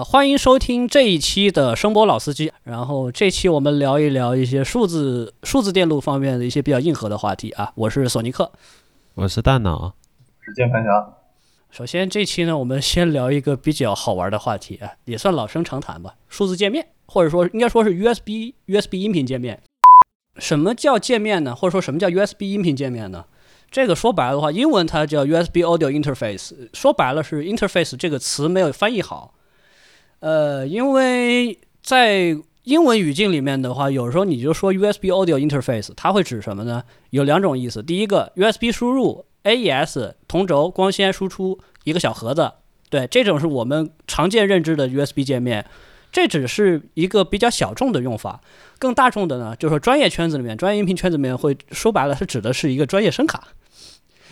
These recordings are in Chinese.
呃，欢迎收听这一期的声波老司机。然后这期我们聊一聊一些数字数字电路方面的一些比较硬核的话题啊。我是索尼克，我是大脑，是键盘侠。首先这期呢，我们先聊一个比较好玩的话题啊，也算老生常谈吧，数字界面，或者说应该说是 USB USB 音频界面。什么叫界面呢？或者说什么叫 USB 音频界面呢？这个说白了的话，英文它叫 USB Audio Interface，说白了是 interface 这个词没有翻译好。呃，因为在英文语境里面的话，有时候你就说 USB Audio Interface，它会指什么呢？有两种意思。第一个，USB 输入 AES 同轴光纤输出一个小盒子，对，这种是我们常见认知的 USB 界面。这只是一个比较小众的用法，更大众的呢，就是说专业圈子里面、专业音频圈子里面会说白了，是指的是一个专业声卡。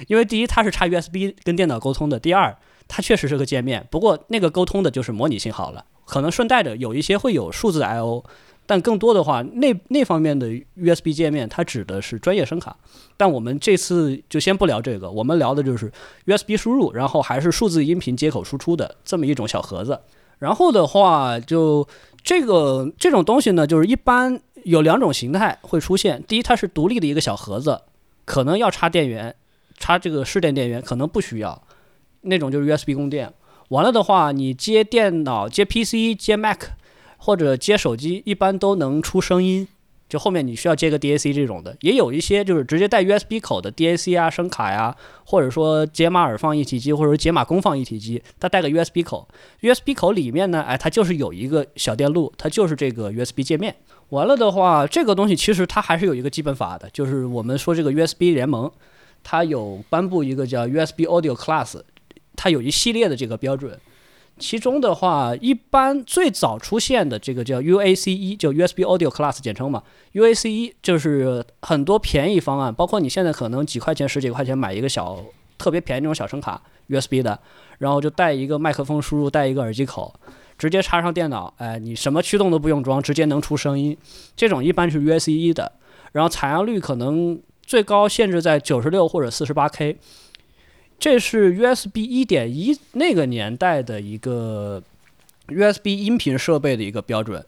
因为第一，它是插 USB 跟电脑沟通的；第二，它确实是个界面，不过那个沟通的就是模拟信号了，可能顺带着有一些会有数字 I/O，但更多的话，那那方面的 USB 界面它指的是专业声卡。但我们这次就先不聊这个，我们聊的就是 USB 输入，然后还是数字音频接口输出的这么一种小盒子。然后的话，就这个这种东西呢，就是一般有两种形态会出现。第一，它是独立的一个小盒子，可能要插电源，插这个市电电源，可能不需要。那种就是 USB 供电，完了的话，你接电脑、接 PC、接 Mac 或者接手机，一般都能出声音。就后面你需要接个 DAC 这种的，也有一些就是直接带 USB 口的 DAC 啊、声卡呀，或者说解码耳放一体机，或者说解码功放一体机，它带个 USB 口，USB 口里面呢，哎，它就是有一个小电路，它就是这个 USB 界面。完了的话，这个东西其实它还是有一个基本法的，就是我们说这个 USB 联盟，它有颁布一个叫 USB Audio Class。它有一系列的这个标准，其中的话，一般最早出现的这个叫 UAC 就 USB Audio Class 简称嘛，UAC 就是很多便宜方案，包括你现在可能几块钱、十几块钱买一个小特别便宜那种小声卡 USB 的，然后就带一个麦克风输入，带一个耳机口，直接插上电脑，哎，你什么驱动都不用装，直接能出声音。这种一般是 UAC 的，然后采样率可能最高限制在九十六或者四十八 K。这是 USB 一点一那个年代的一个 USB 音频设备的一个标准，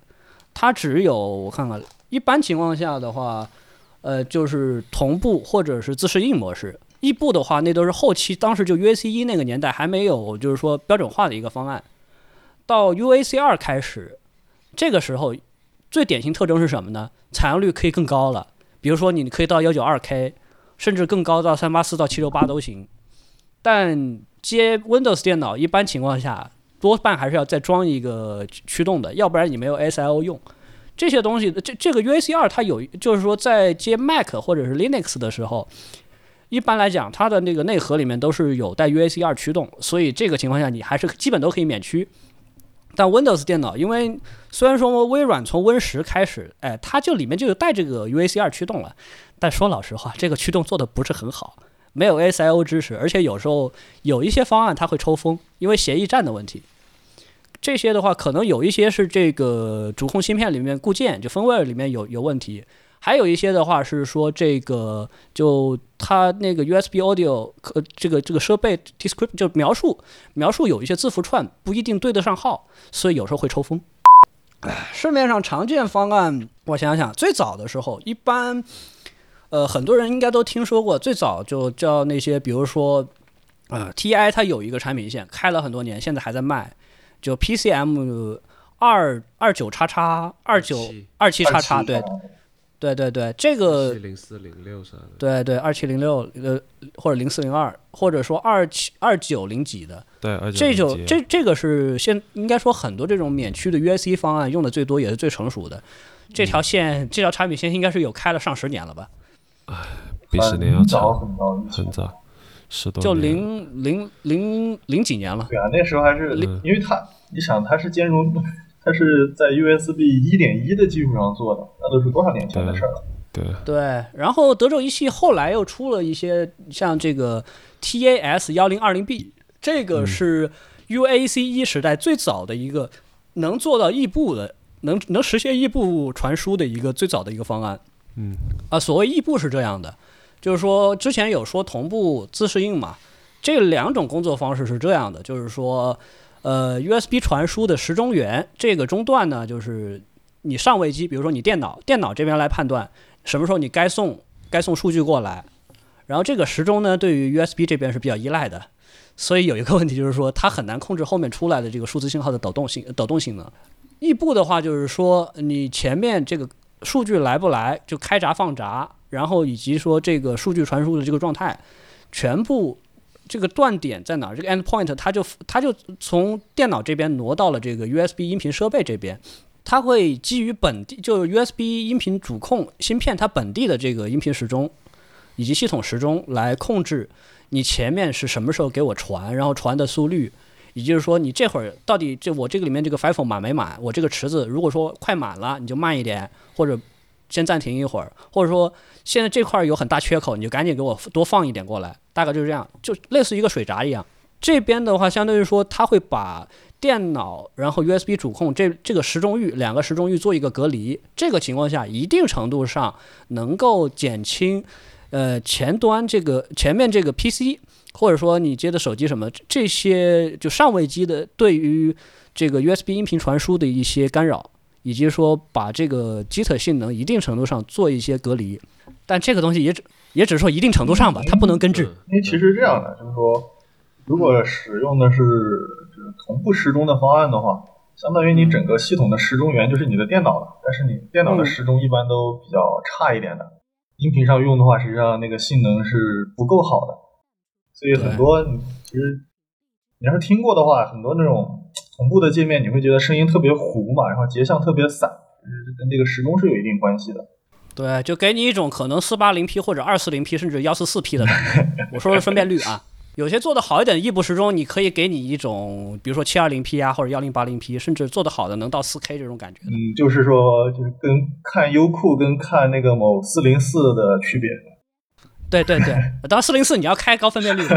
它只有我看看，一般情况下的话，呃，就是同步或者是自适应模式。异步的话，那都是后期，当时就 UAC 一那个年代还没有，就是说标准化的一个方案。到 UAC 二开始，这个时候最典型特征是什么呢？采样率可以更高了，比如说你可以到幺九二 K，甚至更高到三八四到七六八都行。但接 Windows 电脑，一般情况下多半还是要再装一个驱动的，要不然你没有 SIO 用。这些东西，这这个 UAC 二它有，就是说在接 Mac 或者是 Linux 的时候，一般来讲它的那个内核里面都是有带 UAC 二驱动，所以这个情况下你还是基本都可以免驱。但 Windows 电脑，因为虽然说微软从 Win 十开始，哎，它就里面就有带这个 UAC 二驱动了，但说老实话，这个驱动做的不是很好。没有 SIO 支持，而且有时候有一些方案它会抽风，因为协议站的问题。这些的话，可能有一些是这个主控芯片里面固件就 firmware 里面有有问题，还有一些的话是说这个就它那个 USB audio 呃这个这个设备 description 就描述描述有一些字符串不一定对得上号，所以有时候会抽风。市面上常见方案，我想想，最早的时候一般。呃，很多人应该都听说过，最早就叫那些，比如说，呃，TI 它有一个产品线开了很多年，现在还在卖，就 PCM 二二九叉叉二九二七叉叉，对，对对对，这个零四零六啥的，对对二七零六呃或者零四零二，或者说二七二九零几的，对，这就这这个是现应该说很多这种免驱的 U S C 方案用的最多也是最成熟的，这条线这条产品线应该是有开了上十年了吧。唉，比十年要早很早，很早，十多就零零零零几年了。对啊，那时候还是因为它，你想它是兼容，它是在 USB 一点一的基础上做的，那都是多少年前的事了。对对，然后德州仪器后来又出了一些像这个 TAS 幺零二零 B，这个是 UAC 一时代最早的一个能做到异步的，能能实现异步传输的一个最早的一个方案。嗯啊，所谓异步是这样的，就是说之前有说同步自适应嘛，这两种工作方式是这样的，就是说，呃，USB 传输的时钟源这个中断呢，就是你上位机，比如说你电脑，电脑这边来判断什么时候你该送该送数据过来，然后这个时钟呢，对于 USB 这边是比较依赖的，所以有一个问题就是说，它很难控制后面出来的这个数字信号的抖动性抖动性能。异步的话，就是说你前面这个数据来不来，就开闸放闸，然后以及说这个数据传输的这个状态，全部。这个断点在哪儿？这个 endpoint 它就它就从电脑这边挪到了这个 USB 音频设备这边，它会基于本地就 USB 音频主控芯片它本地的这个音频时钟以及系统时钟来控制你前面是什么时候给我传，然后传的速率，也就是说你这会儿到底这我这个里面这个 FIFO 满没满？我这个池子如果说快满了，你就慢一点，或者先暂停一会儿，或者说现在这块儿有很大缺口，你就赶紧给我多放一点过来。大概就是这样，就类似一个水闸一样。这边的话，相当于说，它会把电脑，然后 USB 主控这这个时钟域两个时钟域做一个隔离。这个情况下，一定程度上能够减轻，呃，前端这个前面这个 PC，或者说你接的手机什么这些就上位机的对于这个 USB 音频传输的一些干扰，以及说把这个基特性能一定程度上做一些隔离。但这个东西也只。也只是说一定程度上吧，它不能根治。因为其实这样的，就是说，如果使用的是就是同步时钟的方案的话，相当于你整个系统的时钟源就是你的电脑了。但是你电脑的时钟一般都比较差一点的，音频上用的话，实际上那个性能是不够好的。所以很多你其实你要是听过的话，很多那种同步的界面，你会觉得声音特别糊嘛，然后节像特别散，跟这个时钟是有一定关系的。对，就给你一种可能四八零 P 或者二四零 P 甚至幺四四 P 的感觉。我说的分辨率啊，有些做的好一点的异步时钟，你可以给你一种，比如说七二零 P 啊，或者幺零八零 P，甚至做的好的能到四 K 这种感觉。嗯，就是说，就是跟看优酷跟看那个某四零四的区别。对对对，当然 四零四你要开高分辨率。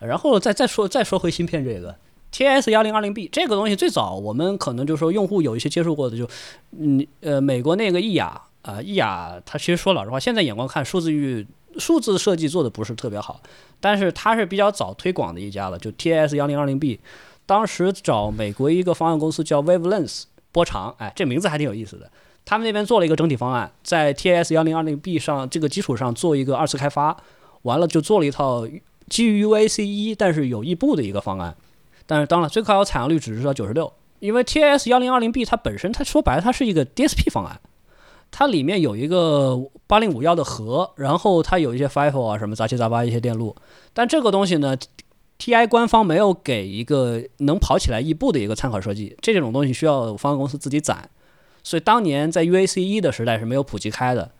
然后再再说再说回芯片这个。T S 幺零二零 B 这个东西最早我们可能就是说用户有一些接触过的，就嗯呃美国那个易雅啊易雅，它其实说老实话，现在眼光看数字域数字设计做的不是特别好，但是它是比较早推广的一家了。就 T S 幺零二零 B，当时找美国一个方案公司叫 Wavelength 波长，哎这名字还挺有意思的。他们那边做了一个整体方案，在 T S 幺零二零 B 上这个基础上做一个二次开发，完了就做了一套基于 U A C 一但是有异步的一个方案。但是当然，最高采样率只是到九十六，因为 T S 幺零二零 B 它本身，它说白了，它是一个 D S P 方案，它里面有一个八零五幺的核，然后它有一些 FIFO 啊什么杂七杂八一些电路，但这个东西呢，T I 官方没有给一个能跑起来异步的一个参考设计，这种东西需要方案公司自己攒，所以当年在 U A C 一的时代是没有普及开的，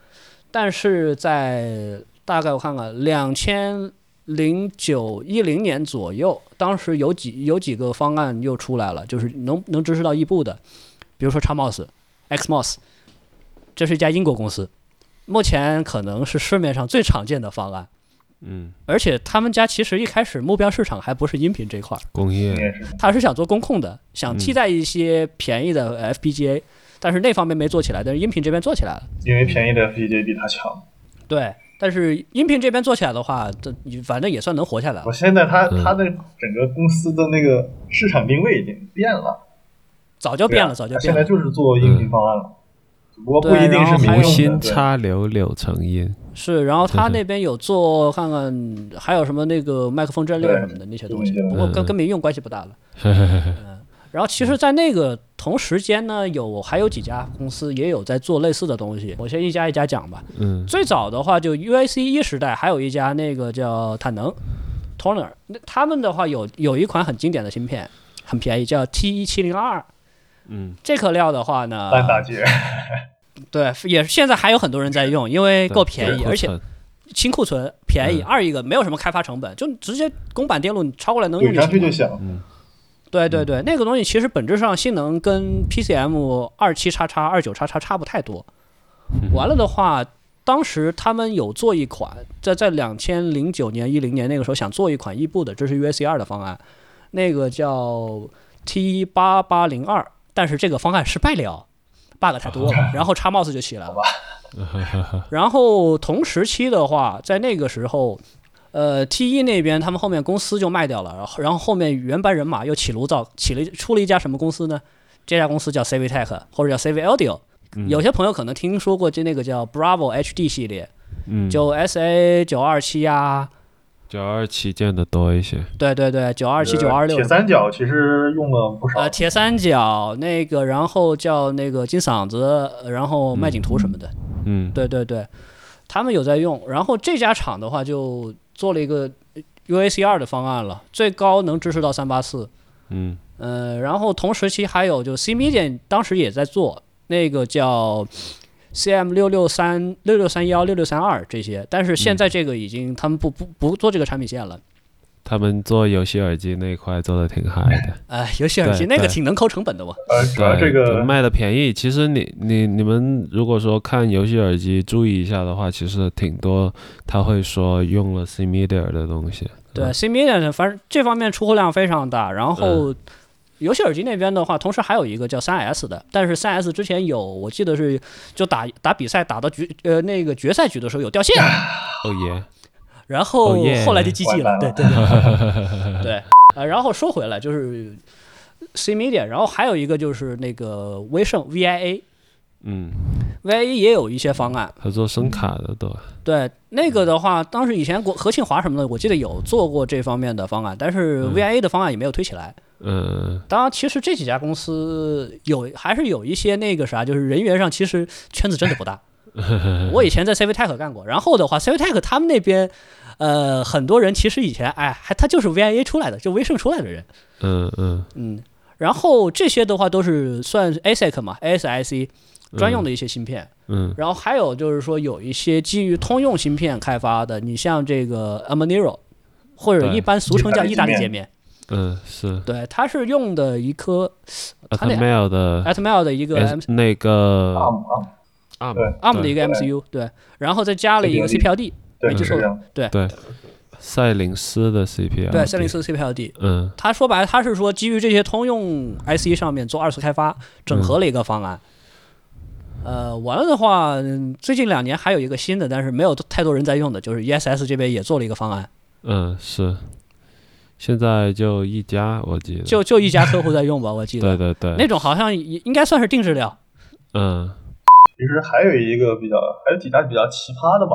但是在大概我看看两千。零九一零年左右，当时有几有几个方案又出来了，就是能能支持到异步的，比如说 Xmos、Xmos，这是一家英国公司，目前可能是市面上最常见的方案。嗯，而且他们家其实一开始目标市场还不是音频这块，工业，他是想做工控的，想替代一些便宜的 FPGA，但是那方面没做起来，但是音频这边做起来了，因为便宜的 FPGA 比它强。对。但是音频这边做起来的话，这反正也算能活下来。我现在他他的整个公司的那个市场定位已经变了，早就变了，早就变了。现在就是做音频方案了，不过不一定是无心插柳柳成荫。是，然后他那边有做看看还有什么那个麦克风阵列什么的那些东西，不过跟跟民用关系不大了。然后其实，在那个同时间呢，有还有几家公司也有在做类似的东西。我先一家一家讲吧。嗯。最早的话，就 UAC 一时代，还有一家那个叫坦能，Toner，那他们的话有有一款很经典的芯片，很便宜，叫 T 一七零二。嗯。这颗料的话呢？烂大街。对，也是现在还有很多人在用，因为够便宜，而且清库存便宜。二一个没有什么开发成本，就直接公版电路你抄过来能用就行。就响。嗯。对对对，那个东西其实本质上性能跟 PCM 二七叉叉二九叉叉差不太多。完了的话，当时他们有做一款，在在两千零九年一零年那个时候想做一款异步的，这是 UAC 二的方案，那个叫 T 八八零二，但是这个方案失败了，bug 太多了，然后叉 mouse 就起来了。然后同时期的话，在那个时候。呃，TE 那边他们后面公司就卖掉了，然后然后后面原班人马又起炉灶，起了出了一家什么公司呢？这家公司叫 Civitech 或者叫 Civi Audio。嗯有些朋友可能听说过就那个叫 Bravo HD 系列，嗯，就 SA 九二七呀，九二七见的多一些。对对对，九二七九二六铁三角其实用了不少。呃，铁三角那个，然后叫那个金嗓子，然后麦景图什么的，嗯，对对对，他们有在用。然后这家厂的话，就做了一个 UACR 的方案了，最高能支持到三八四。嗯呃，然后同时期还有就 C Media 当时也在做那个叫 CM 六六三六六三幺六六三二这些，但是现在这个已经他们不不不做这个产品线了。他们做游戏耳机那一块做的挺嗨的。哎，游戏耳机那个挺能抠成本的嘛。呃，主要对，这个卖的便宜。其实你你你们如果说看游戏耳机注意一下的话，其实挺多他会说用了 C Media 的东西。对，C Media 呢，反正这方面出货量非常大。然后游戏耳机那边的话，同时还有一个叫三 S 的，但是三 S 之前有，我记得是就打打比赛打到决呃那个决赛局的时候有掉线，哦耶，然后后来就 GG 了。对对对 对，呃，然后说回来就是 C Media，然后还有一个就是那个威盛 VIA。嗯，VIA 也有一些方案，他做声卡的都。对那个的话，当时以前国何庆华什么的，我记得有做过这方面的方案，但是嗯 VIA 的方案也没有推起来。嗯当然，其实这几家公司有还是有一些那个啥，就是人员上其实圈子真的不大。我以前在 Civitech 干过，然后的话，Civitech 他们那边，呃，很多人其实以前哎，还他就是 VIA 出来的，就威盛出来的人，嗯嗯，嗯。然后这些的话都是算 ASIC 嘛，ASIC 专用的一些芯片。嗯。然后还有就是说有一些基于通用芯片开发的，你像这个 Amonero，或者一般俗称叫意大利界面，嗯是。对，它是用的一颗 Atmel 的 Atmel 的一个那个啊啊，ARM 的一个 MCU，对，然后再加了一个 CPLD，没记错是这样。对赛灵思的 CPL 对，三零四 CPLD。嗯他说白了，他是说基于这些通用 IC 上面做二次开发，整合了一个方案。呃，完了的话，嗯最近两年还有一个新的，但是没有太多人在用的，就是 ESS 这边也做了一个方案，嗯是，现在就一家我记得，就就一家客户在用吧，我记得。对对对，那种好像也应该算是定制料。嗯其实还有一个比较，还有几家比较奇葩的吧。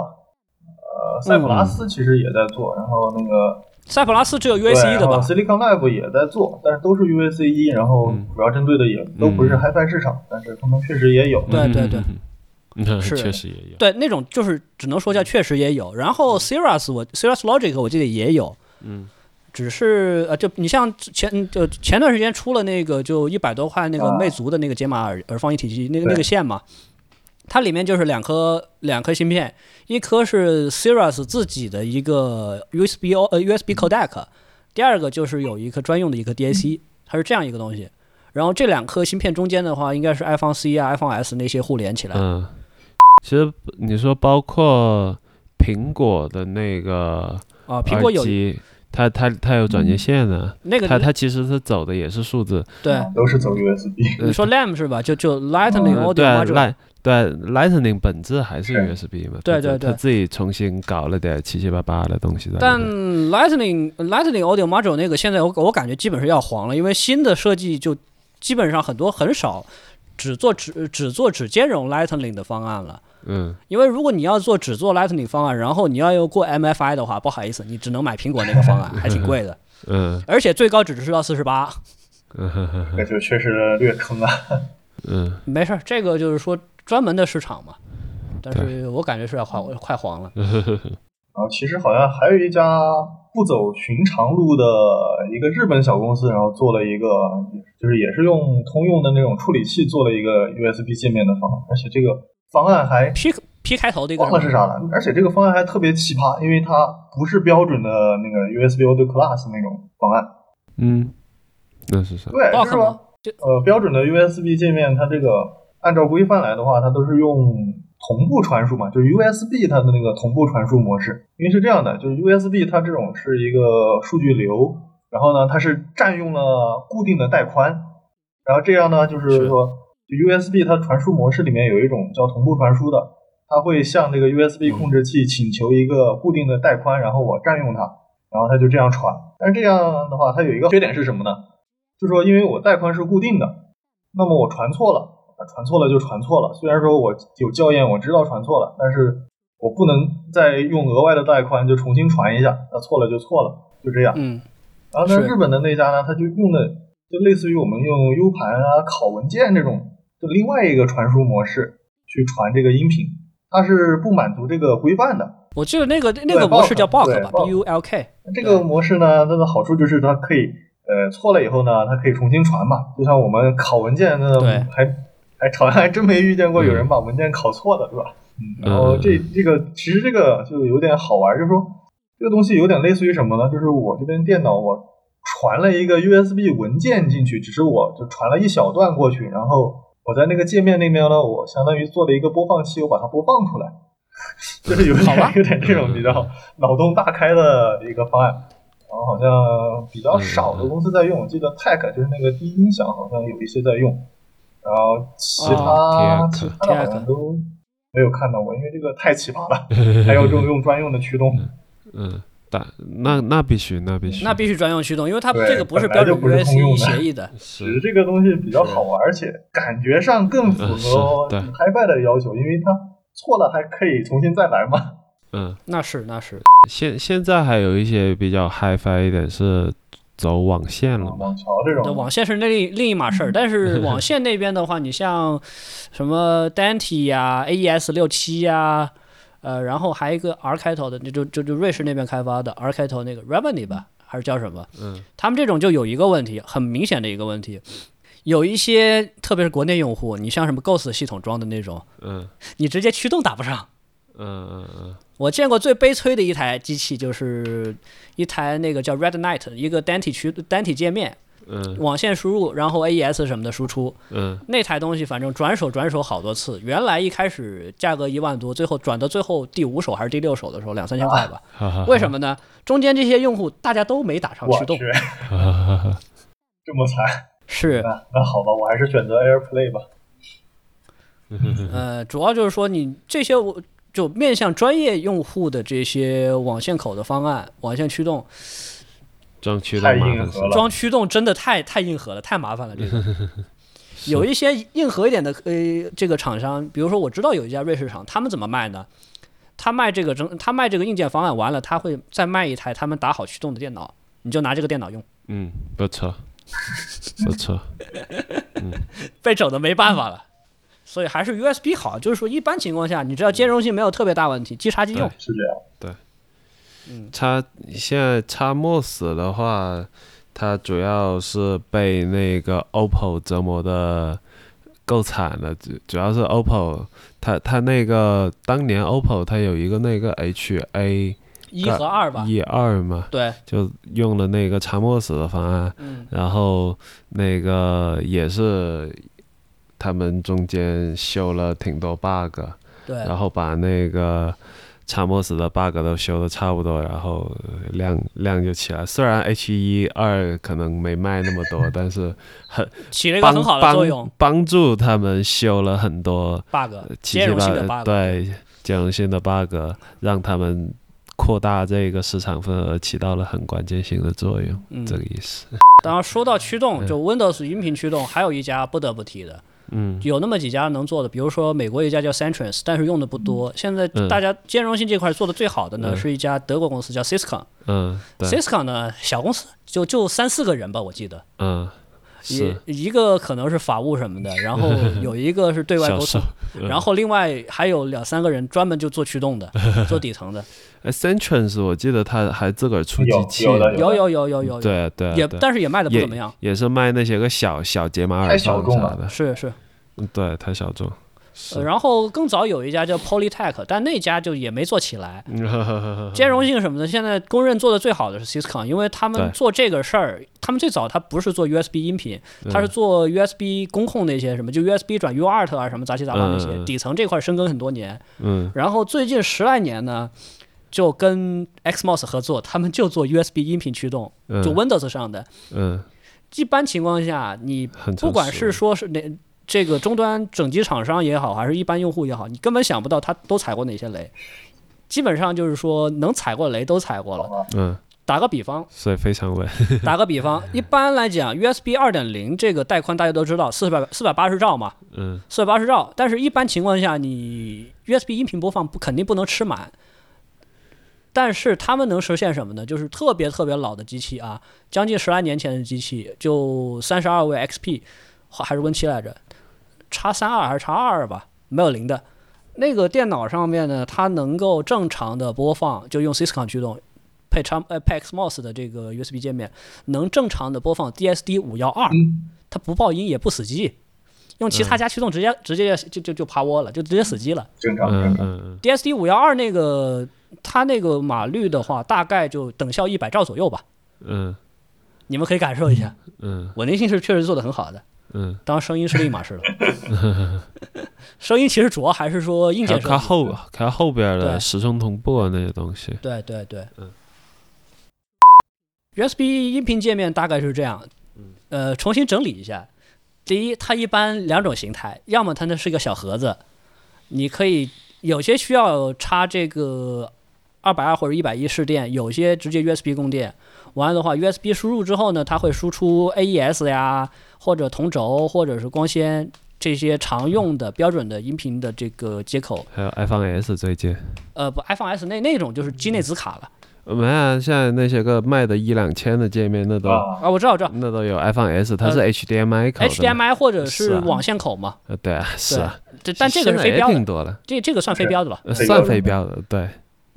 呃，塞普拉斯其实也在做，然后那个塞普拉斯只有 UAC 的吧？Silicon Lab 也在做，但是都是 UAC 一，然后嗯。主要针对的也都不是 HiFi 市场，但是他们确实也有。对对对。嗯，是。确实也有，对，那种就是只能说叫确实也有。然后 Cirrus 我 Cirrus Logic 我记得也有，嗯。只是呃，就你像前就前段时间出了那个就一百多块那个啊。魅族的那个解码耳耳放一体机那个那个线嘛，它里面就是两颗两颗芯片，一颗是 Cirrus 自己的一个 USB O 呃 USB codec，第二个就是有一颗专用的一个 DAC，它是这样一个东西。然后这两颗芯片中间的话，应该是 iPhone C 啊、iPhone S 那些互联起来。嗯，其实你说包括苹果的那个啊，苹果有机，它它它有转接线的，那个它它其实是走的也是数字，对，都是走 USB。你说 LAM 是吧？就就 Lightning 嗯 Audio 对啊 Module。，Light 对 Lightning 本质还是是 USB 嘛，它它对对他自己重新搞了点七七八八的东西在但。Lightning Lightning Audio Module 那个现在我我感觉基本是要黄了，因为新的设计就基本上很多很少只做只只做只兼容 Lightning 的方案了。嗯因为如果你要做只做 Lightning 方案，然后你要又过 MFI 的话，不好意思，你只能买苹果那个方案，还挺贵的，嗯而且最高只支持到四十八。嗯哼哼那就确实略坑啊。嗯没事儿，这个就是说专门的市场嘛。但是我感觉是要快快黄了。然后其实好像还有一家不走寻常路的一个日本小公司，然后做了一个，就是也是用通用的那种处理器做了一个 USB 界面的方案，而且这个方案还 P P 开头的一个忘了是啥了，而且这个方案还特别奇葩，因为它不是标准的那个 USB Audio Class 那种方案，嗯，那是啥？对，就是说吗？呃，标准的 USB 界面，它这个按照规范来的话，它都是用同步传输嘛，就是 USB 它的那个同步传输模式。因为是这样的，就是 USB 它这种是一个数据流，然后呢，它是占用了固定的带宽，然后这样呢，就是是说，就 USB 它传输模式里面有一种叫同步传输的，它会向这个 USB 控制器请求一个固定的带宽，然后我占用它，然后它就这样传。但是这样的话，它有一个缺点是什么呢？就是说，因为我带宽是固定的，那么我传错了，传错了就传错了。虽然说我有校验，我知道传错了，但是我不能再用额外的带宽就重新传一下，那错了就错了，就这样。嗯，然后呢，日本的那家呢，他就用的就类似于我们用 U 盘啊、拷文件这种，就另外一个传输模式去传这个音频，它是不满足这个规范的。我记得那个那个模式叫 bulk 吧对，B U L K。这个模式呢，它的好处就是它可以，呃，错了以后呢，它可以重新传嘛。就像我们拷文件，那对还还好像还真没遇见过有人把文件拷错的，是吧？嗯，然后这这个其实这个就有点好玩，就是说这个东西有点类似于什么呢？就是我这边电脑我传了一个 USB 文件进去，只是我就传了一小段过去，然后我在那个界面那边呢，我相当于做了一个播放器，我把它播放出来，就是有点有点这种比较脑洞大开的一个方案。然后好像比较少的公司在用，我记得 Tech 就是那个低音响好像有一些在用，然后其他、哦其他的好像都没有看到过，因为这个太奇葩了，还要用用专用的驱动。嗯，但那那必须，那必须，那必须专用驱动，因为它这个不是标准不是通用 USB 协议的。只是这个东西比较好玩，而且感觉上更符嗯合 HiFi 的要求，因为它错了还可以重新再来嘛。嗯，那是那是，现现在还有一些比较 HiFi 一点是走网线了嘛，网桥这种对网线是那另另一码事儿。但是网线那边的话，你像什么 Dante 呀、AES 六七呀，呃，然后还有一个 R 开头的，那就就就瑞士那边开发的 R 开头那个 Remedy 吧，还是叫什么？嗯，他们这种就有一个问题，很明显的一个问题。有一些，特别是国内用户，你像什么 Ghost 系统装的那种，嗯你直接驱动打不上。嗯嗯嗯。我见过最悲催的一台机器，就是一台那个叫 Red Knight，一个单体区单体界面，嗯。网线输入，然后 AES 什么的输出。嗯。那台东西反正转手转手好多次，原来一开始价格一万多，最后转到最后第五手还是第六手的时候两三千块吧。为什么呢？中间这些用户大家都没打上驱动，这么惨，是。那那好吧，我还是选择 AirPlay 吧。呃，主要就是说你这些我就面向专业用户的这些网线口的方案，网线驱动装驱动麻烦死硬核了装驱动真的太太硬核了，太麻烦了。这个有一些硬核一点的呃这个厂商，比如说我知道有一家瑞士厂，他们怎么卖呢？他卖这个整，他卖这个硬件方案完了，他会再卖一台他们打好驱动的电脑，你就拿这个电脑用，嗯，不错，不错，被整的没办法了。所以还是 USB 好，就是说一般情况下，你只要兼容性没有特别大问题，即插即用。对。是这样，插现在插 MOS 的话，它主要是被那个 OPPO 折磨的够惨了，主主要是 OPPO，它它那个当年 OPPO 它有一个那个 HA 一和二吧，一二嘛，对，就用了那个插 MOS 的方案，嗯，然后那个也是他们中间修了挺多 bug，对，然后把那个插 MOS 的 bug 都修的差不多，然后呃量量就起来。虽然 H 一二可能没卖那么多，但是很起了一个很好的作用帮帮助他们修了很多，bug 兼容性的 bug，，对兼容性的 bug，让他们扩大这个市场份额，起到了很关键性的作用。嗯这个意思。当然说到驱动，就 Windows 音频驱动，还有一家不得不提的，嗯。有那么几家能做的，比如说美国一家叫 Centris，但是用的不多。现在嗯。大家兼容性这块做的最好的呢，嗯。是一家德国公司叫 Cisco。嗯，对，Cisco 呢，小公司就就三四个人吧，我记得，嗯一一个可能是法务什么的，然后有一个是对外沟通，。嗯。然后另外还有两三个人专门就做驱动的，做底层的，哎 Centrance 我记得他还自个儿出机有器有，有有有有有，对啊对啊也但是也卖的不怎么样，也是卖那些个小小解码耳太小众了放啥的，是是。嗯对，太小众。呃，然后更早有一家叫 Polytech，但那家就也没做起来。嗯兼容性什么的，现在公认做的最好的是 Cisco，因为他们做这个事儿，他们最早他不是做 USB 音频，他是做 USB 工控那些什么，就 USB 转 UART 啊什么杂七杂八那些，底层这块深耕很多年。嗯然后最近十来年呢，就跟 Xmos 合作，他们就做 USB 音频驱动，嗯就 Windows 上的。嗯，一般情况下，你不管是说是哪这个终端整机厂商也好，还是一般用户也好，你根本想不到它都踩过哪些雷。基本上就是说，能踩过雷都踩过了。嗯，打个比方，所以非常稳。打个比方，一般来讲，USB 二点零这个带宽大家都知道，四百四百八十兆嘛，嗯四百八十兆。但是，一般情况下，你 USB 音频播放不肯定不能吃满。但是他们能实现什么呢？就是特别特别老的机器啊，将近十来年前的机器，就三十二位 XP 还是 Win 七来着，叉三二还是叉二吧，没有零的。那个电脑上面呢，它能够正常的播放，就用 Syscon 驱动，配叉呃配 XMOS 的这个 USB 界面，能正常的播放 DSD 五幺二，嗯它不爆音也不死机。用其他家驱动直接直接就就就趴窝了，就直接死机了。正常嗯正常。嗯 DSD 五幺二那个它那个码率的话，大概就等效一百兆左右吧。嗯你们可以感受一下，嗯稳定性是确实做的很好的。嗯当然声音是另一码事了。声音其实主要还是说硬嗯，件设计。靠靠后靠后边的时钟同步啊那些东西。对对对，嗯 USB 音频界面大概是这样，呃，重新整理一下。第一，它一般两种形态，要么它那是一个小盒子，你可以有些需要插这个二百二或者一百一试电，有些直接 USB 供电。完了的话，USB 输入之后呢，它会输出 AES 呀，或者同轴，或者是光纤这些常用的标准的音频的这个接口。还有 iPhone S 这一届，呃，不，iPhone S 那那种就是机内子卡了呃没啊，现在那些个卖的一两千的界面，那都啊，啊，我知道，我知道。那都有 iPhone S，它是呃 HDMI 口的。HDMI 或者是网线口嘛，呃，对啊，是啊，这但这个是非标的，挺多了，这这个算非标的了，呃算非标的，对，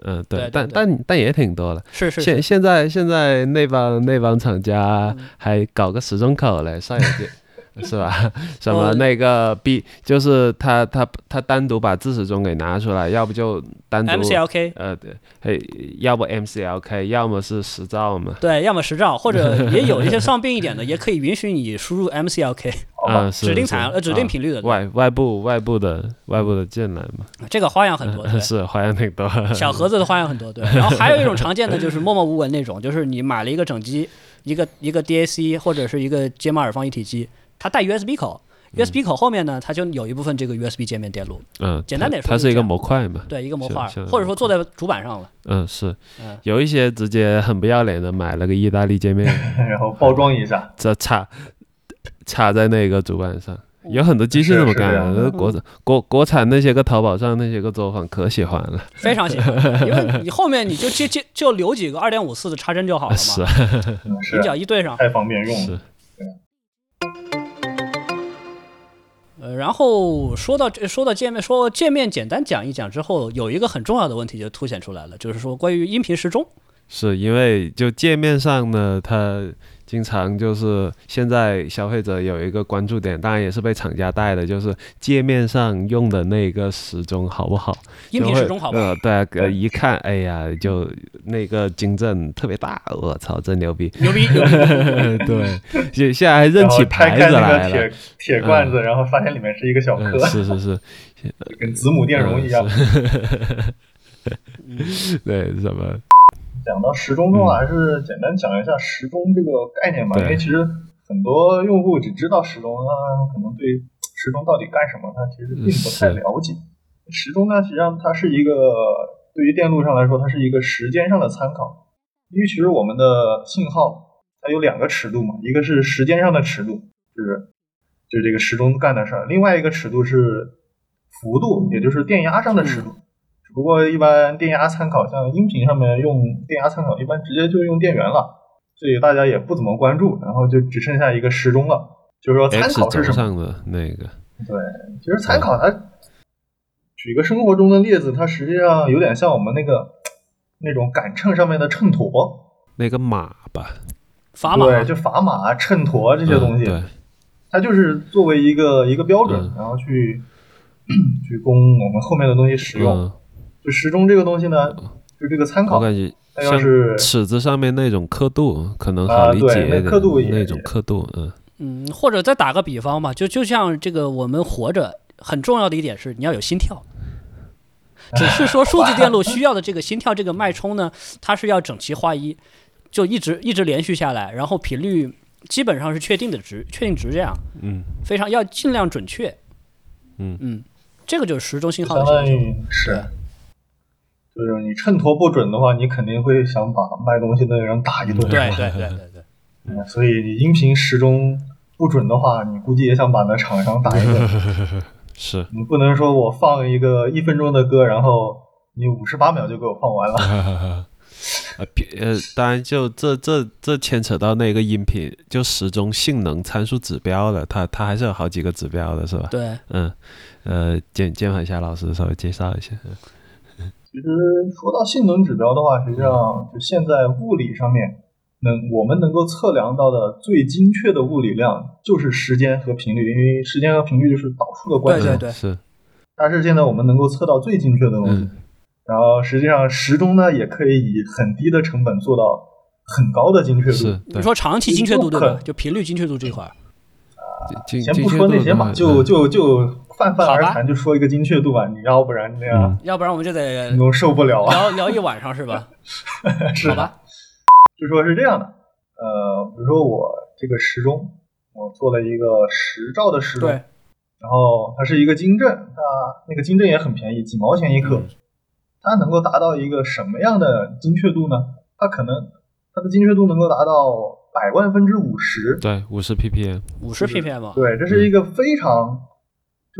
嗯，对对但但但也挺多了。是是是，现现在现在那帮那帮厂家嗯还搞个时钟口嘞，上有劲。是吧？什么呃那个 B 就是他他他单独把自始钟给拿出来，要不就单独 MCLK 呃对，嘿，要不 MCLK，要么是十兆嘛。对，要么十兆，或者 也有一些上病一点的，也可以允许你输入 MCLK 啊嗯，指定是产呃指定啊频率的，外外部外部的外部的进来嘛，这个花样很多，对。是花样挺多。小盒子的花样很多，对。然后还有一种常见的就是默默无闻那种，就是你买了一个整机，一个一个 DAC 或者是一个接马耳放一体机，它带 USB 口，USB 口后面呢，它就有一部分这个 USB 界面电路，嗯，简单点说它是一个模块嘛。对，一个模块或者说坐在主板上了，嗯，是。嗯，有一些直接很不要脸的买了个意大利界面，然后包装一下，这插插在那个主板上。有很多机器是这么干国国国产那些个淘宝上那些个作坊可喜欢了，非常喜欢，因为你后面你就接接就留几个二点五四的插针就好了 是嘛，嗯是引脚一对上，太方便用是。了。呃，然后说到这，说到界面，说界面简单讲一讲之后，有一个很重要的问题就凸显出来了，就是说关于音频时钟。是因为就界面上呢，它经常就是现在消费者有一个关注点，当然也是被厂家带的，就是界面上用的那个时钟好不好？音频时钟好不好？呃，对啊，呃，一看，哎呀，就那个晶振特别大，我操，真牛逼！牛逼牛逼！对，现现在还认起牌子拆开那来了个铁。铁罐子，然后发现里面是一个小嗯，颗，是是是，跟子母电容一样。对，什么？讲到时钟的话，还是简单讲一下时钟这个概念吧，因为其实很多用户只知道时钟，他可能对时钟到底干什么，他其实并不太了解。时钟呢，实际上它是一个对于电路上来说，它是一个时间上的参考。因为其实我们的信号它有两个尺度嘛，一个是时间上的尺度，就是就是这个时钟干的事儿；另外一个尺度是幅度，也就是电压上的尺度。只不过一般电压参考，像音频上面用电压参考，一般直接就用电源了，所以大家也不怎么关注，然后就只剩下一个时钟了。就是说参考是什么？轴上的那个，对，其实参考它，举个生活中的例子，它实际上有点像我们那个那种杆秤上面的秤砣，那个码吧，砝码对，就砝码、秤砣这些东西，嗯对，它就是作为一个一个标准，嗯然后去 去供我们后面的东西使用。嗯，就时钟这个东西呢，就这个参考，我感觉像是尺子上面那种刻度，可能好理解一点，那刻度那种刻度，嗯，嗯，或者再打个比方吧，就就像这个我们活着很重要的一点是你要有心跳。只是说数字电路需要的这个心跳这个脉冲呢，它是要整齐划一，就一直一直连续下来，然后频率基本上是确定的值，确定值这样，嗯非常要尽量准确。嗯嗯，这个就是时钟信号相当的要求。于是对，就是你衬托不准的话，你肯定会想把卖东西的人打一顿。对对对对对，嗯所以你音频时钟不准的话，你估计也想把那厂商打一顿。是，你不能说我放一个一分钟的歌，然后你五十八秒就给我放完了。呃，别呃，当然就这这这牵扯到那个音频就时钟性能参数指标了，它它还是有好几个指标的，是吧？对，嗯，呃，键键盘侠老师稍微介绍一下。其实说到性能指标的话，实际上就现在物理上面能我们能够测量到的最精确的物理量就是时间和频率，因为时间和频率就是导数的关系。对对对是，但是现在我们能够测到最精确的东西。嗯然后实际上时钟呢，也可以以很低的成本做到很高的精确度。你说长期精确度对吧？就频率精确度这块儿，精先不说那些嘛，就就就泛泛而谈，就说一个精确度吧。你要不然那样嗯。要不然我们就得你都受不了啊。聊聊一晚上是吧？是好吧，就说是这样的，呃，比如说我这个时钟，我做了一个十兆的时钟，对，然后它是一个金振，它那个金振也很便宜，几毛钱一克，它能够达到一个什么样的精确度呢？它可能它的精确度能够达到百万分之五十，对五十 ppm，五十 ppm 嘛，对，这是一个非常，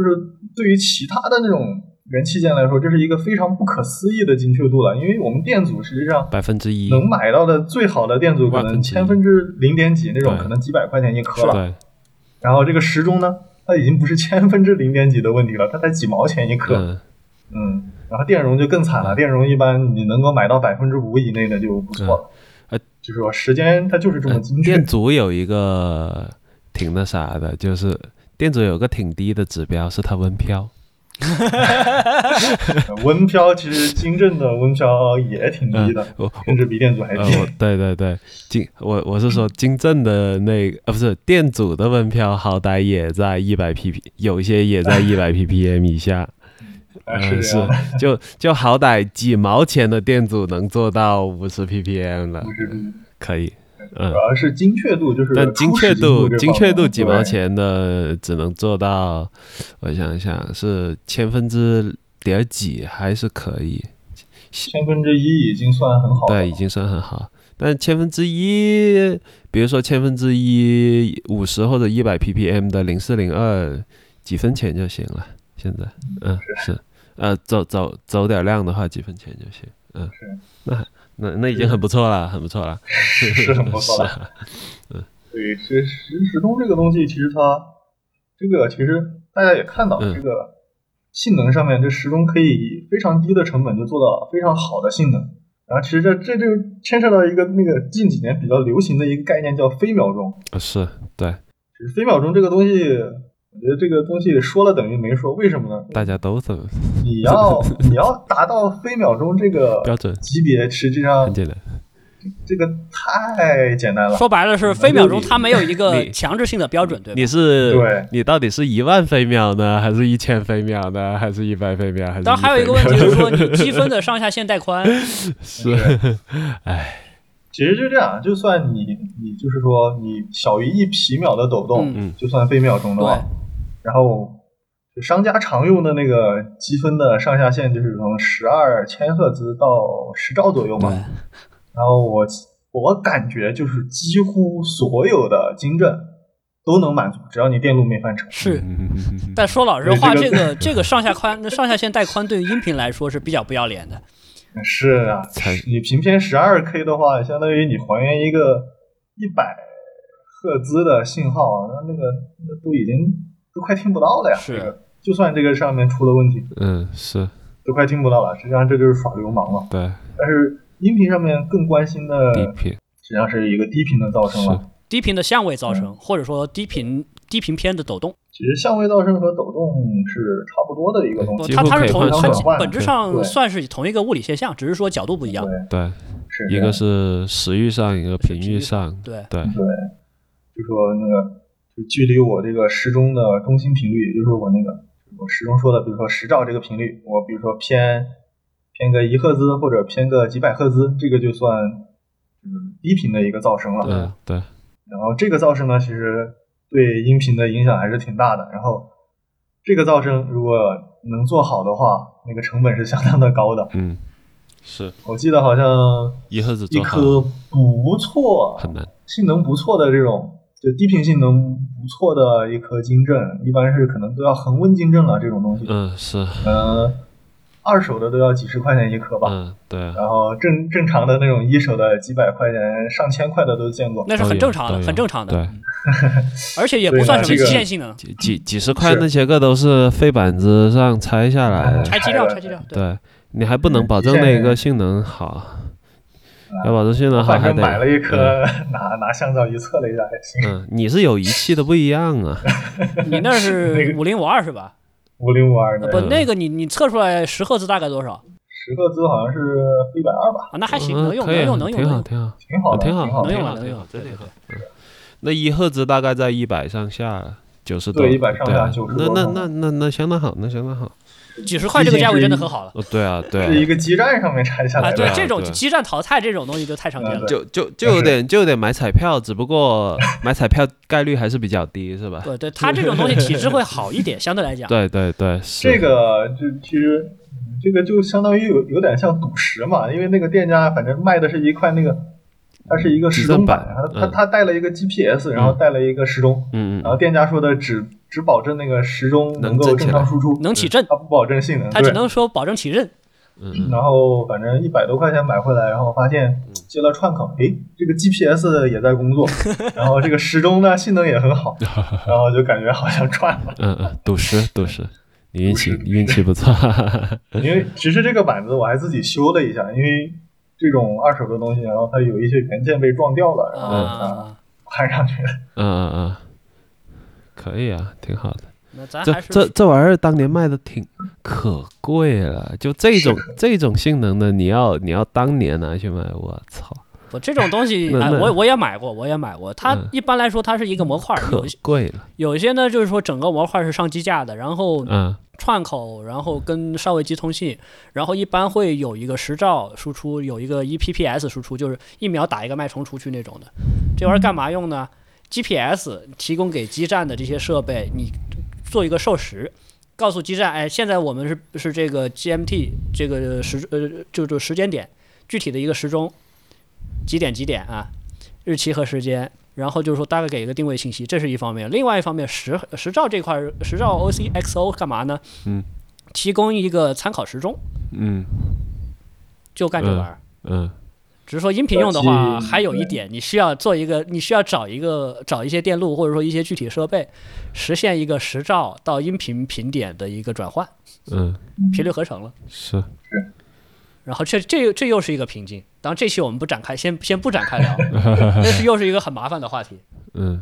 就是对于其他的那种元器件来说，这是一个非常不可思议的精确度了。因为我们电阻实际上百分之一，能买到的最好的电阻可能千分之零点几那种，可能几百块钱一颗了。对，然后这个时钟呢，它已经不是千分之零点几的问题了，它才几毛钱一颗。嗯嗯，然后电容就更惨了，电容一般你能够买到百分之五以内的就不错了。呃就是说时间它就是这么呃精确。电阻有一个挺那啥的，就是电阻有个挺低的指标是它温飘，温飘其实金正的温飘也挺低的，我甚至比电阻还呃，低。我对对对，金我我是说金正的那个呃不是电阻的温飘，好歹也在一百 pp，有一些也在 一百 ppm 以下。是就就好歹几毛钱的电阻能做到五十 ppm 了。可以，嗯主，要是精确度，就是但精确度精确度几毛钱的只能做到，我想想是千分之点几还是可以，千分之一已经算很好。对，已经算很好。但千分之一，比如说千分之一五十或者一百 ppm 的零四零二，几分钱就行了。现在，嗯，是，呃，走走走点量的话，几分钱就行。嗯是，那那那已经很不错了，很不错了。是很不错是了。嗯对，其实时时钟这个东西，其实它这个其实大家也看到，嗯这个性能上面，这时钟可以以非常低的成本就做到非常好的性能。然后其实这这就牵涉到一个那个近几年比较流行的一个概念，叫飞秒钟。啊是，对，其实飞秒钟这个东西，我觉得这个东西说了等于没说，为什么呢？大家都这么你要 你要达到飞秒钟这个标准，级别，实际上很简单。这个太简单了。说白了是飞秒钟，它没有一个强制性的标准，对吧你？是对你到底是一万飞秒呢，还是一千飞秒呢，还是一百飞秒？还是当然还有一个问题就是说，你积分的上下限带宽，是，哎，其实就这样，就算你你就是说你小于一皮秒的抖动，嗯就算飞秒钟的话对，然后就商家常用的那个积分的上下限就是从十二千赫兹到十兆左右嘛。对，然后我我感觉就是几乎所有的晶振都能满足，只要你电路没翻车。是。嗯但说老实话，这个个这个上下宽、上下限带宽对于音频来说是比较不要脸的。是啊才，你平偏十二 K 的话，相当于你还原一个一百赫兹的信号，那那个那都已经都快听不到了呀。是这个就算这个上面出了问题，嗯，是都快听不到了。实际上这就是耍流氓了。对但是音频上面更关心的，低频实际上是一个低频的噪声了。低频的相位噪嗯声，或者说低频低频偏的抖动，其实相位噪声和抖动是差不多的一个东西。它它是同它本质上算是同一个物理现象，只是说角度不一样。对，对，是一个是时域上，一个频域上，对，对，对，就说那个就距离我这个时钟的中心频率，也就是我那个我时钟说的，比如说十兆这个频率，我比如说偏偏个一赫兹或者偏个几百赫兹，这个就算就是低频的一个噪声了。对，对，然后这个噪声呢，其实对音频的影响还是挺大的。然后这个噪声如果能做好的话，那个成本是相当的高的。嗯，是我记得好像一赫兹一颗不错、很难。性能不错的这种，就低频性能不错的一颗金正，一般是可能都要恒温金正了这种东西，嗯，是，嗯，二手的都要几十块钱一颗吧。嗯，对啊，然后正正常的那种一手的几百块钱、上千块的都见过。那是很正常的，很正常的，对，嗯。而且也不算什么极限性能，几几几十块那些个都是废板子上拆下来的，拆机料，拆机料，对，对。你还不能嗯保证那个性能好，要保证性能好反还得正买了一颗嗯，拿拿香皂一测了一下，还行。嗯，你是有仪器的不一样啊，你那那是个五零五二是吧？五零五二的不，嗯那个你你测出来十赫兹大概多少十赫兹好像是一百二吧，啊？那还行，嗯能用，能用，能用，挺好，挺好，挺好的，挺好挺好的，能用了，挺好能用了，挺好对对对。那一赫兹大概在一百上下，九十多，对100上下对啊90那那那那那相当好，那相当好，几十块这个价位真的很好了。哦，对啊，对啊是一个基站上面拆下来啊，的。啊对这种基站淘汰这种东西就太常见了嗯。就就就有点就有点买彩票，只不过 买彩票概率还是比较低，是吧？对对，它这种东西体质会好一点，相对来讲。对对对，这个就其实嗯这个就相当于有有点像赌石嘛，因为那个店家反正卖的是一块那个，它是一个时钟板，它它嗯。它带了一个 GPS，然后带了一个时钟，嗯嗯。然后店家说的只只保证那个时钟能够正常输出，能起振，它不保证性能，它只能说保证起振。嗯嗯。然后反正一百多块钱买回来，然后发现接了串口，诶，这个 GPS 也在工作，然后这个时钟呢性能也很好，然后就感觉好像赚了。嗯嗯，赌石赌石，你运气运气不错，因为其实这个板子我还自己修了一下，因为这种二手的东西，然后它有一些原件被撞掉了，然后啊啊，换上去。嗯嗯嗯，可以啊，挺好的。那咱这这这玩意儿当年卖的挺可贵了，就这种这种性能的，你要你要当年拿去卖，我操，不这种东西，哎，那那我我也买过，我也买过。它嗯一般来说它是一个模块儿，可有一些贵了。有一些呢就是说整个模块是上机架的，然后嗯串口，然后跟上位机通信，然后一般会有一个十兆输出，有一个 E EPPS 输出，就是一秒打一个脉冲出去那种的。这玩意儿干嘛用呢？GPS 提供给基站的这些设备，你做一个授时，告诉基站，哎，现在我们是是这个 GMT 这个时呃就就时间点，具体的一个时钟，几点几点啊，日期和时间。然后就是说大概给一个定位信息，这是一方面。另外一方面，时时兆这块儿，时兆 OCXO 干嘛呢？嗯，提供一个参考时钟，嗯就干这玩意儿。嗯只是说音频用的话，还有一点，你需要做一个，你需要找一个找一些电路或者说一些具体设备，实现一个时兆到音频频点的一个转换，嗯，频率合成了。是，然后这这这又是一个瓶颈。当然这期我们不展开，先先不展开聊，那是又是一个很麻烦的话题。嗯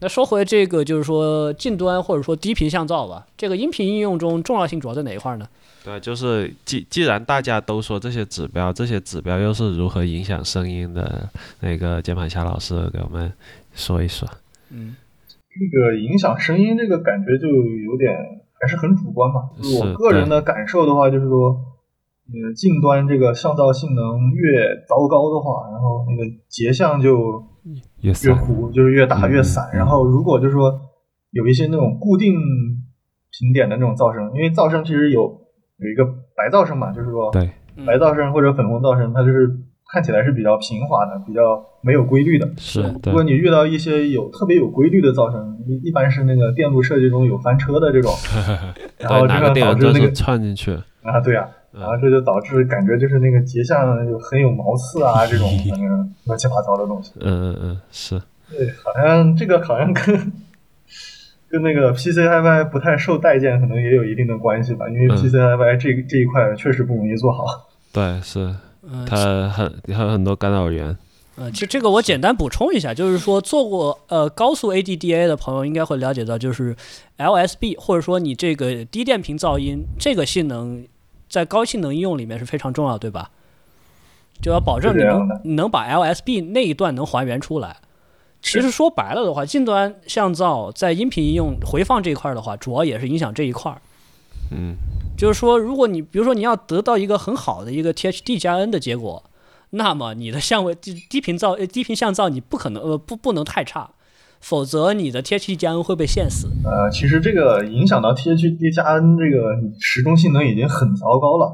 那说回这个，就是说近端或者说低频降噪吧，这个音频应用中重要性主要在哪一块呢？对，就是既既然大家都说这些指标，这些指标又是如何影响声音的？那个键盘侠老师给我们说一说。嗯，这个影响声音，这个感觉就有点还是很主观嘛。就是我个人的感受的话，就是说，呃，近端这个降噪性能越糟糕的话，然后那个结像就也散，越糊，就是越大嗯越散。然后如果就是说有一些那种固定频点的那种噪声，因为噪声其实有有一个白噪声嘛，就是说对，嗯白噪声或者粉红噪声，它就是看起来是比较平滑的，比较没有规律的。是，如，果你遇到一些有特别有规律的噪声，一一般是那个电路设计中有翻车的这种，然后这，个导致那个串进去，啊，对啊，嗯然后这就导致感觉就是那个结像就很有毛刺啊，这种反 正乱七八糟的东西。嗯嗯嗯，是，对，好像这个好像跟跟那个 PC HiFi 不太受待见，可能也有一定的关系吧。因为嗯 PC HiFi 这这一块确实不容易做好。对，是，嗯，它很还有很多干扰源。呃，其实这个我简单补充一下，就是说做过呃高速 ADDA 的朋友应该会了解到，就是 LSB 或者说你这个低电平噪音这个性能在高性能应用里面是非常重要，对吧？就要保证你能能把 LSB 那一段能还原出来。其实说白了的话，近端降噪在音频应用回放这一块儿的话，主要也是影响这一块儿。嗯就是说，如果你比如说你要得到一个很好的一个 THD 加 N 的结果，那么你的相位低低频噪呃低频像噪你不可能呃不不能太差，否则你的 THD 加 N 会被限死。呃，其实这个影响到 THD 加 N 这个时钟性能已经很糟糕了，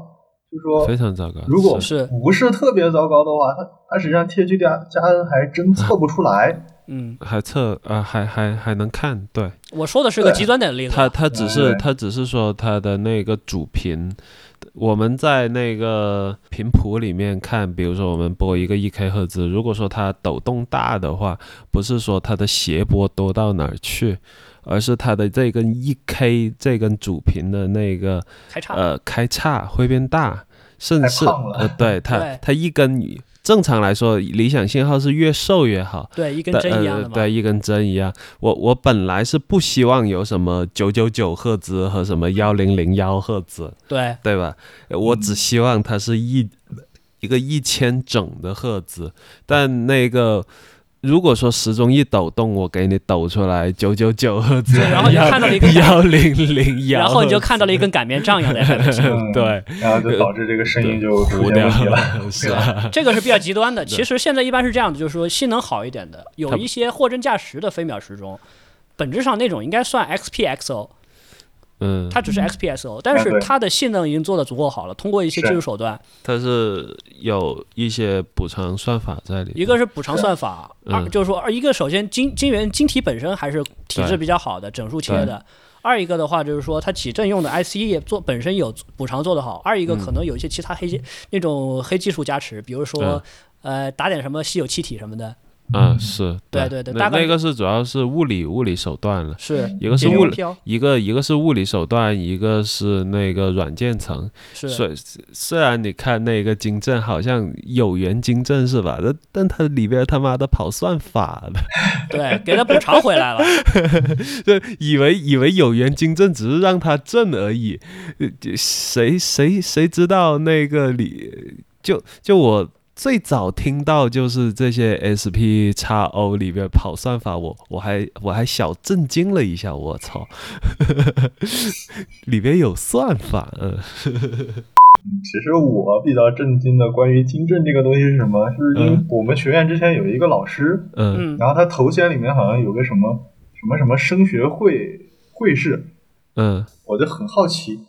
就是说非常糟糕。如果是不是特别糟糕的话，它它实际上 THD 加加 N 还真测不出来。嗯，还测啊，还还还能看，对，我说的是个极端点的例子。它它只是它只是说它的那个主频，我们在那个频谱里面看，比如说我们播一个一 K 赫兹，如果说它抖动大的话，不是说它的谐波多到哪儿去，而是它的这根一 K 这根主频的那个开叉，呃开叉会变大，甚至呃对它对。它一根正常来说理想信号是越瘦越好。对，一根针一样的。呃对，一根针一样。我我本来是不希望有什么九九九赫兹和什么幺零零幺赫兹，对对吧？我只希望它是一一个一千整的赫兹，但那个。如果说时钟一抖动，我给你抖出来九九九赫兹，然后你就看到了一个幺零零幺，然后你就看到了一根擀面杖一样的对，然后就导致这个声音就糊掉。了，是吧，这个是比较极端的。其实现在一般是这样的，就是说性能好一点的，有一些货真价实的飞秒时钟，本质上那种应该算 XPXO，嗯，它只是 XPSO，但是它的性能已经做得足够好了，通过一些技术手段，它是有一些补偿算法在里面，一个是补偿算法，嗯二就是说二一个首先晶晶圆晶体本身还是体质比较好的，整数切的。二一个的话就是说，它起振用的 IC 也做本身有补偿做得好。二一个嗯。可能有一些其他黑技、那种黑技术加持，比如说、呃打点什么稀有气体什么的，嗯，是，对对对大概那那个是主要是物理物理手段了，是一个是物一个一个是物理手段，一个是那个软件层。是虽虽然你看那个金正好像有缘金正是吧？但但它里边他妈的跑算法的，对，给他补偿回来了。就以为以为有缘金正只是让他挣而已，呃谁谁谁知道那个里就就我。最早听到就是这些 SP 叉 O 里边跑算法，我我还我还小震惊了一下，我操，里边有算法，嗯。其实我比较震惊的关于金正这个东西是什么？是因为嗯。我们学院之前有一个老师，嗯。嗯，然后他头衔里面好像有个什么什么什么升学会会士，嗯。我就很好奇，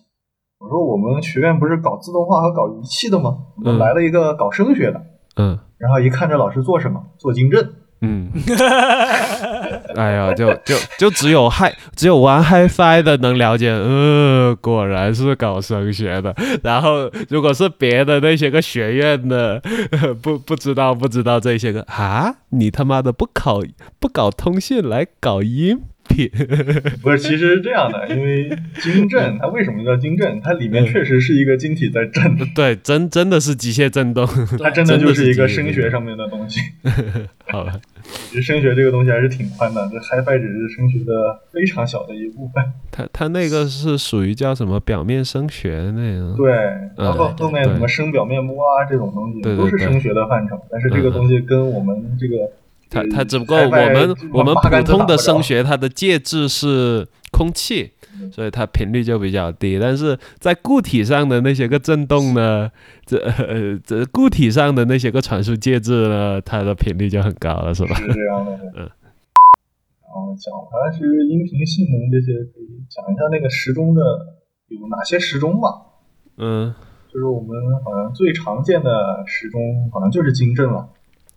我说我们学院不是搞自动化和搞仪器的吗？怎么嗯来了一个搞声学的？嗯然后一看这老师做什么？做金正。嗯，哎呀，就就就只有嗨，只有玩 HiFi 的能了解，呃，果然是搞声学的。然后如果是别的那些个学院的，不不知道不知道这些个啊，你他妈的不考不搞通信来搞音频，不是，其实是这样的，因为晶振它为什么叫晶振？它里面确实是一个晶体在震，对，真真的是机械震动，它真的就是一个声学上面的东西。好了，其实声学这个东西还是挺宽的，这 HiFi 只是声学的非常小的一部分。它它那个是属于叫什么表面声学那样，对，然后后面什么声表面波啊这种东西，都是声学的范畴。但是这个嗯东西跟我们这个，它呃它只不过我们我们普通的声学，它的介质是空气，所以它频率就比较低。但是在固体上的那些个振动呢，这呃这固体上的那些个传输介质呢，它的频率就很高了，是吧？是这样的。嗯然后讲完是音频性能这些，可以讲一下那个时钟的有哪些时钟吧。嗯，就是我们好像最常见的时钟，好像就是金正了。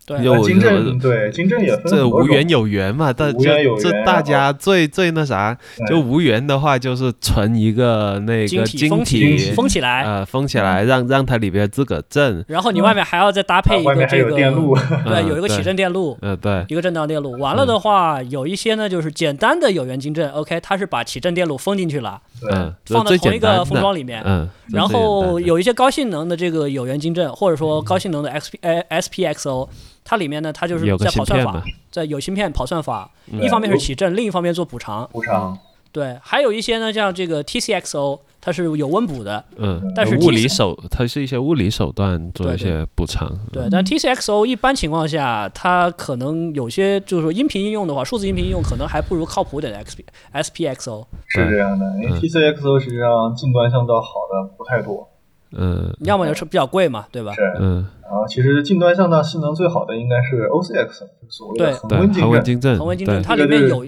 对，有金有正对金正也分这无缘有缘嘛，但这这大家最最那啥，就无缘的话就是存一个那晶个晶体封起晶体封起来，呃封起来，让让它里边自个震，然后你外面还要再搭配一个这个，有电路，对，有一个起振电路。呃对，一个震荡电路，完了的话，有一些呢就是简单的有源晶振，OK，它是把起振电路封进去了，对，嗯，放在同一个封装里面。嗯，然后有一些高性能的这个有源晶振，或者说高性能的 XP 呃 SPXO，它里面呢它就是在跑算法在有芯片跑算法，嗯一方面是起振，另一方面做补偿。补偿。对，还有一些呢像这个 TCXO，它是有温补的，嗯，但是物理手，它是一些物理手段做一些补偿，对，但 TCXO 一般情况下，它可能有些就是说音频应用的话，数字音频应用可能还不如靠谱点的 XP SPXO。是这样的，因为嗯 TCXO 实际上近端降噪好的不太多。嗯要么就是比较贵嘛，对吧？是。嗯，然后其实近端向道性能最好的应该是 OCX，就是所谓的恒温，晶振。恒温晶振，它里面有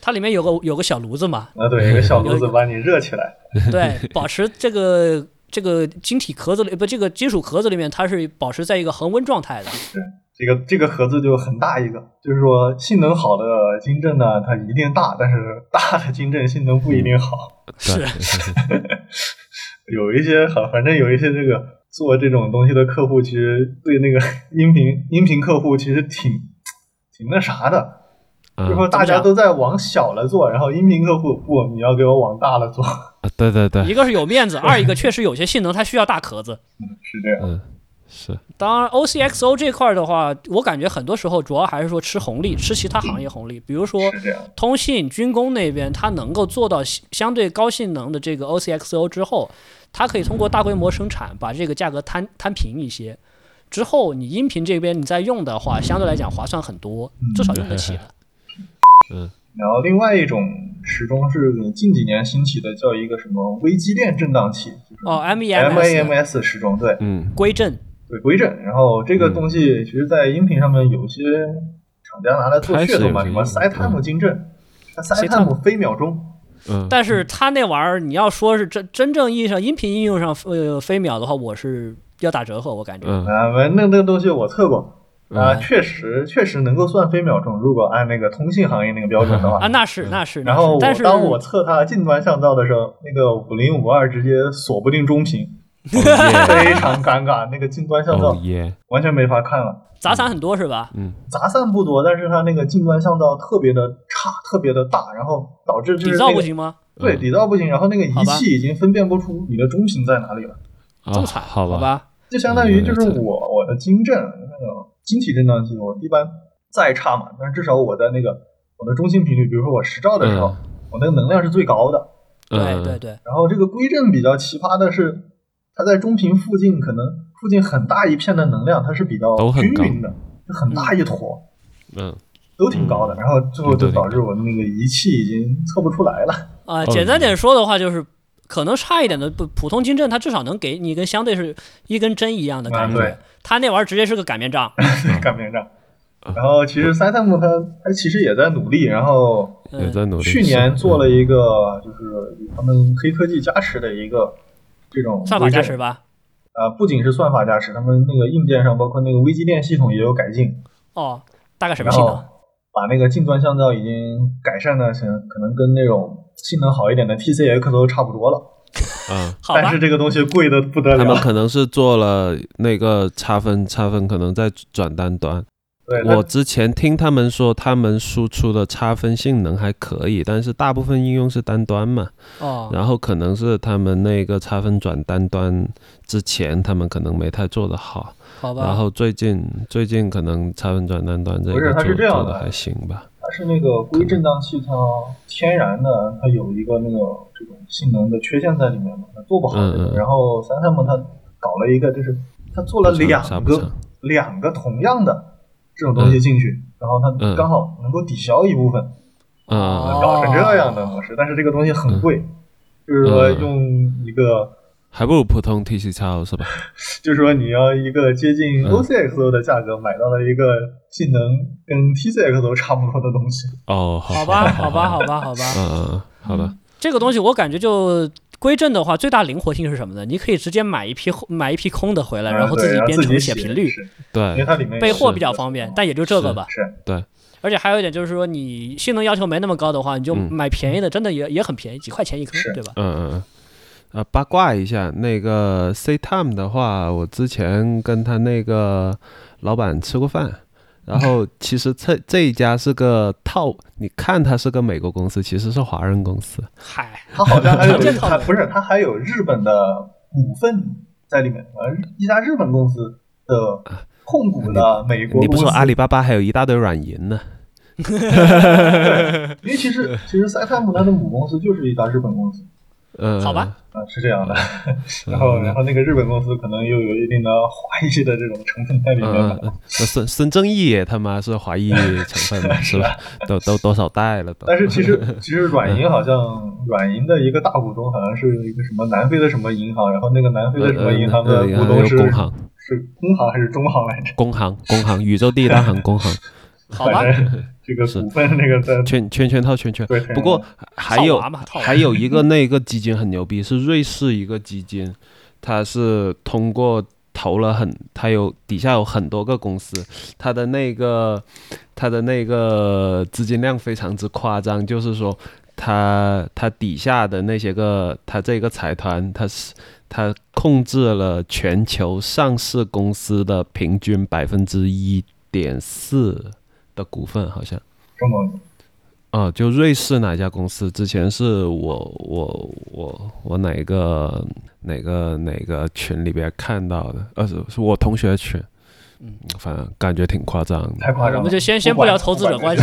它里面有个有个小炉子嘛，啊，对，有个小炉子把你热起来。对，保持这个这个晶体壳子里不这个金属壳子里面，它是保持在一个恒温状态的。对这个这个盒子就很大一个，就是说性能好的晶振呢，它一定大，但是大的晶振性能不一定好。是 有一些好，反正有一些这个做这种东西的客户，其实对那个音频音频客户其实挺挺那啥的，就是说嗯大家都在往小了做，然后音频客户不，你要给我往大了做，啊对对对一，个是有面子，二一个确实有些性能它需要大壳子。是这样。嗯是，当然，OCXO 这块儿的话，我感觉很多时候主要还是说吃红利，吃其他行业红利，比如说通信、军工那边，它能够做到相相对高性能的这个 OCXO 之后，它可以通过大规模生产把这个价格摊摊平一些。之后你音频这边你再用的话，相对来讲划算很多，至少用得起 的。然后另外一种时钟是近几年兴起的，叫一个什么微机电振荡器，就是哦 MEMS，MEMS 时钟，对。嗯。归正，对归正。然后这个东西其实，在音频上面有些厂家拿来做噱头嘛，什么开始有些 SiTime 晶阵，它 SiTime 飞秒钟，嗯，但是它那玩意儿，你要说是真真正意义上音频应用上呃飞秒的话，我是要打折扣，我感觉。嗯。啊，那那个东西我测过。啊，嗯确实确实能够算飞秒钟，如果按那个通信行业那个标准的话。啊，那是那是，然后我但是当我测它近端降噪的时候，那个五零五二直接锁不定中频，非常尴尬。那个近端降哦噪耶，完全没法看了，杂散很多是吧？嗯杂散不多，但是它那个近端降噪特别的差，特别的大，然后导致就是、那个、噪不行吗？对，底噪不行，然后那个仪器已经分辨不出你的中频在哪里了，啊这么惨，好吧，就相当于就是我我的晶振那个晶体振荡器，我一般再差嘛，但是至少我在那个我的中心频率，比如说我十兆的时候，嗯我那个能量是最高的。对嗯对对，然后这个归振比较奇葩的是，它在中频附近可能附近很大一片的能量，它是比较都很均匀的，就很大一坨，嗯都挺高的。然后最后就导致我的那个仪器已经测不出来了。啊，哦简单点说的话就是。可能差一点的不普通金针，它至少能给你跟相对是一根针一样的感觉。啊对它那玩意儿直接是个擀面杖。擀面杖。然后其实 Satem 它它其实也在努力，然后嗯，也在努力。去年做了一个就是他们黑科技加持的一个这种算法加持吧。啊、不仅是算法加持，他们那个硬件上包括那个微机电系统也有改进，哦，大概什么性能？把那个近端降噪已经改善的，可能可能跟那种性能好一点的 TCX 都差不多了。嗯，但是，这个东西贵的不得了他们。可能是做了那个差分，差分可能在转单端。对，我之前听他们说，他们输出的差分性能还可以，但是大部分应用是单端嘛，哦，然后可能是他们那个差分转单端之前，他们可能没太做得好，好吧。然后最近最近可能差分转单端这个做它是这样的做的还行吧，它是那个硅振荡器，它天然的它有一个那个这种性能的缺陷在里面嘛，它做不好。然后 Satem 它搞了一个，就是它做了两个两个同样的这种东西进去，然后它嗯刚好能够抵消一部分。嗯。哦搞成这样的模式，但是这个东西很贵，就是说嗯。用一个，还不如普通 TC 超是吧？就是说你要一个接近嗯 OCXO 的价格买到了一个性能跟 TCXO 差不多的东西。哦，好吧，好吧，好吧，好吧。嗯好吧，这个东西我感觉就归正的话，最大灵活性是什么呢？你可以直接买一批买一批空的回来，然后自己编程写频率，对因为对，它里面备货比较方便。但也就这个吧。是对而且还有一点就是说，你性能要求没那么高的话，你就嗯买便宜的，真的也也很便宜，几块钱一颗，对吧？嗯嗯嗯。呃，八卦一下，那个 C Time 的话，我之前跟他那个老板吃过饭，然后其实这这一家是个套，你看它是个美国公司，其实是华人公司。嗨，它好像还有这套不是它还有日本的股份在里面，呃，一家日本公司的控股的美国公司。你不说阿里巴巴还有一大堆软银呢？因为其实其实 Satem 它的母公司就是一家日本公司，嗯，好吧啊，是这样的。然后，然后那个日本公司可能又有一定的华裔的这种成分在里面吧。嗯嗯，那孙孙正义也他妈是华裔成分嘛，是吧？都都多少代了都。但是其实 其实软银好像软银的一个大股东好像是一个什么南非的什么银行，然后那个南非的什么银行的股东是工行，是工行还是中行来着？工行，工行，宇宙第一大行，工行。好吧，这个股份那个在圈圈圈套圈圈。对，不过还有 还有一个那个基金很牛逼，是瑞士一个基金，它是通过投了很，它有底下有很多个公司，它的那个它的那个资金量非常之夸张，就是说它它底下的那些个，它这个财团，它是它控制了全球上市公司的平均百分之一点四。的股份好像，这么，啊，就瑞士哪家公司？之前是我我我我哪个哪个哪个群里边看到的？呃，是是我同学群。嗯，反正感觉挺夸张的，太夸张了。我们就先先不聊投资者关系，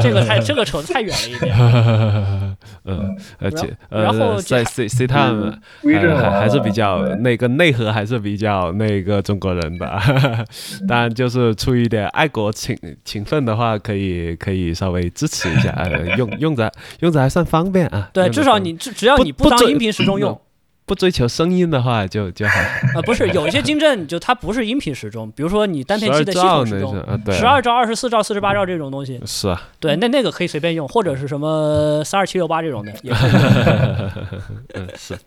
这个太这个扯得太远了一点。嗯，而且呃，在 C C time 还还是比较那个内核还是比较那个中国人的，当然就是出于一点爱国情情分的话，可以可以稍微支持一下，用用着用着还算方便啊。对，至少你只只要你不当音频时钟用。不追求声音的话，就就好。啊，不是，有一些晶振就它不是音频时钟，比如说你单片机的系统时钟，十二兆、二十四兆、四十八兆这种东西。是啊。对，那那个可以随便用，或者是什么三二七六八这种的也可以。嗯，是。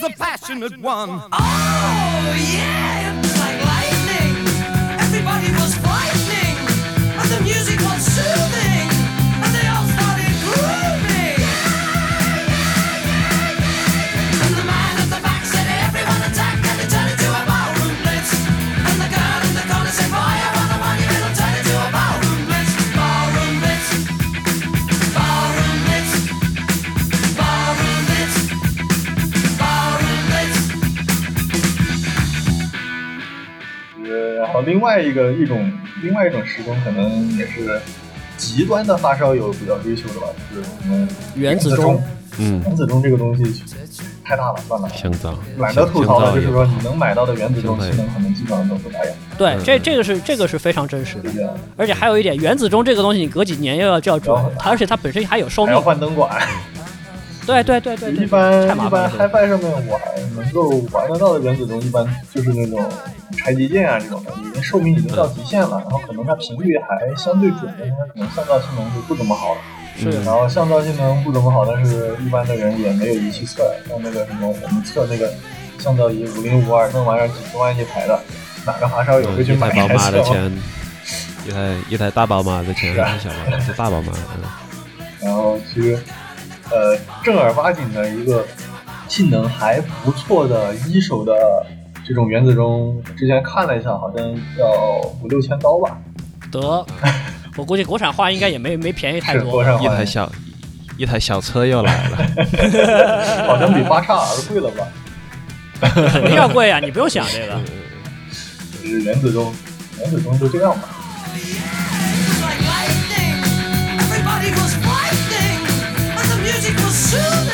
the passionate one. Oh, yeah, it was like lightning. Everybody was frightening, and the music was soothing. 另外一个一种，另外一种时钟可能也是极端的发烧友比较追求的吧，就是什么原子钟。嗯，原子钟这个东西太大了，算了，相当懒得吐槽了。就是说，你能买到的原子钟性能可能基本上都不咋样。对，这这个是这个是非常真实的。而且还有一点，原子钟这个东西，你隔几年又要就要转，它而且它本身还有寿命，还要换灯管。对对对对，一般一般 HiFi 上面我还能够玩得到的原子钟，一般就是那种拆机键啊这种的，已经寿命已经到极限了，然后可能它频率还相对准的，它可能降噪性能就不怎么好了。是，然后降噪性能不怎么好，但是一般的人也没有仪器测，像那个什么我们测那个降噪仪五零五二，那玩意儿几十万一台的，哪个发烧友会去买？宝马的钱，一台一台大宝马的钱，小宝马是大宝马。然后其实。呃，正儿八经的一个性能还不错的一手的这种原子钟，之前看了一下，好像要五六千刀吧。得，我估计国产化应该也没没便宜太多。一台小一台小车又来了，好像比八叉 R 贵了吧？肯定要贵啊！你不用想这个。是原子钟，原子钟就这样吧。Soon